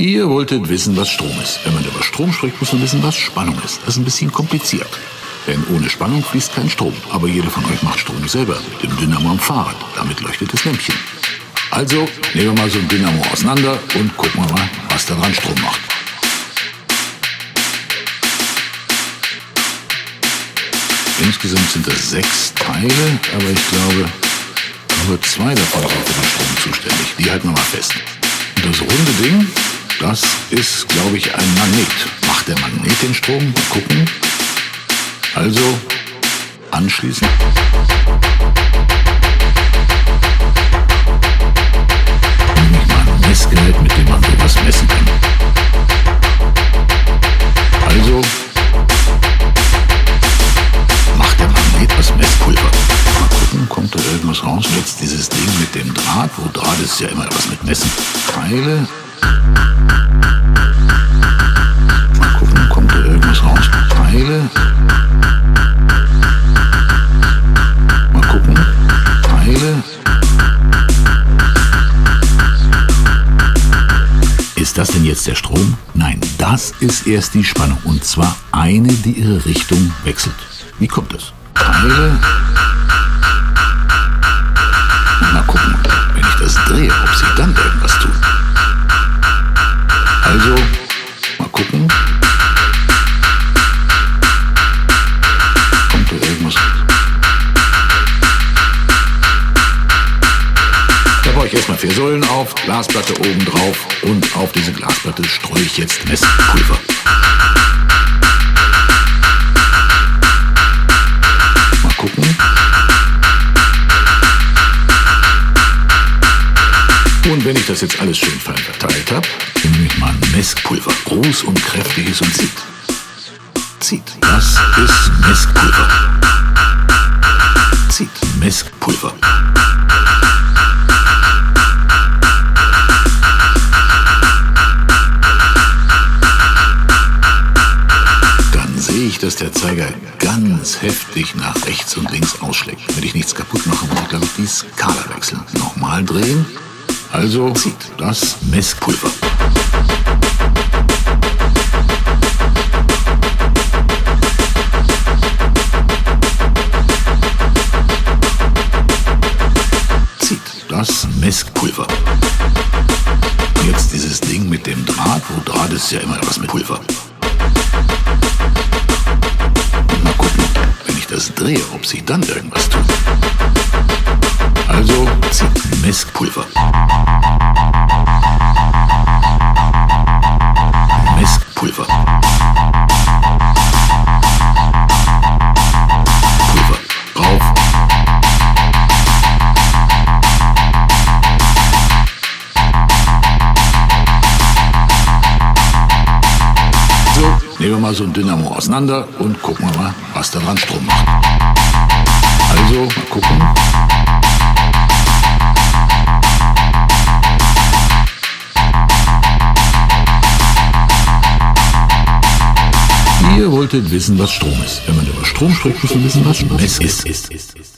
Ihr wolltet wissen, was Strom ist. Wenn man über Strom spricht, muss man wissen, was Spannung ist. Das ist ein bisschen kompliziert. Denn ohne Spannung fließt kein Strom. Aber jeder von euch macht Strom selber mit dem Dynamo am Fahrrad. Damit leuchtet das Lämpchen. Also nehmen wir mal so ein Dynamo auseinander und gucken wir mal, was daran Strom macht. Insgesamt sind das sechs Teile, aber ich glaube, nur zwei davon sind für den Strom zuständig. Die halten wir mal fest. Und das runde Ding, das ist, glaube ich, ein Magnet. Macht der Magnet den Strom? Mal gucken. Also anschließen. Nehme ich mal ein Messgerät, mit dem man sowas messen kann. Also macht der Magnet das Messpulver. Mal gucken, kommt da irgendwas raus. Jetzt dieses Ding mit dem Draht, wo Draht ist ja immer was mit Messen. Teile. Jetzt der Strom? Nein, das ist erst die Spannung. Und zwar eine, die ihre Richtung wechselt. Wie kommt das? Teile. Mal gucken, wenn ich das drehe, ob sich dann irgendwas tut. Also, vier Säulen auf, Glasplatte oben drauf und auf diese Glasplatte streue ich jetzt Messpulver. Mal gucken. Und wenn ich das jetzt alles schön fein verteilt habe, nehme ich mal Messpulver. Groß und kräftiges und zieht. Zieht. Das ist Messpulver. Zieht. Messpulver. Dass der Zeiger ganz heftig nach rechts und links ausschlägt. Wenn ich nichts kaputt machen muss, ich glaube die Skala wechseln. Nochmal drehen. Also zieht das Messpulver. Zieht das Messpulver. Jetzt dieses Ding mit dem Draht, wo Draht ist ja immer was mit Pulver. Das drehe, ob sich dann irgendwas tut. Also zieht Messpulver. Nehmen wir mal so ein Dynamo auseinander und gucken wir mal, was daran Strom macht. Also, mal gucken. Ihr wolltet wissen, was Strom ist. Wenn man über Strom spricht, muss man wissen, was Mess ist. ist, ist, ist.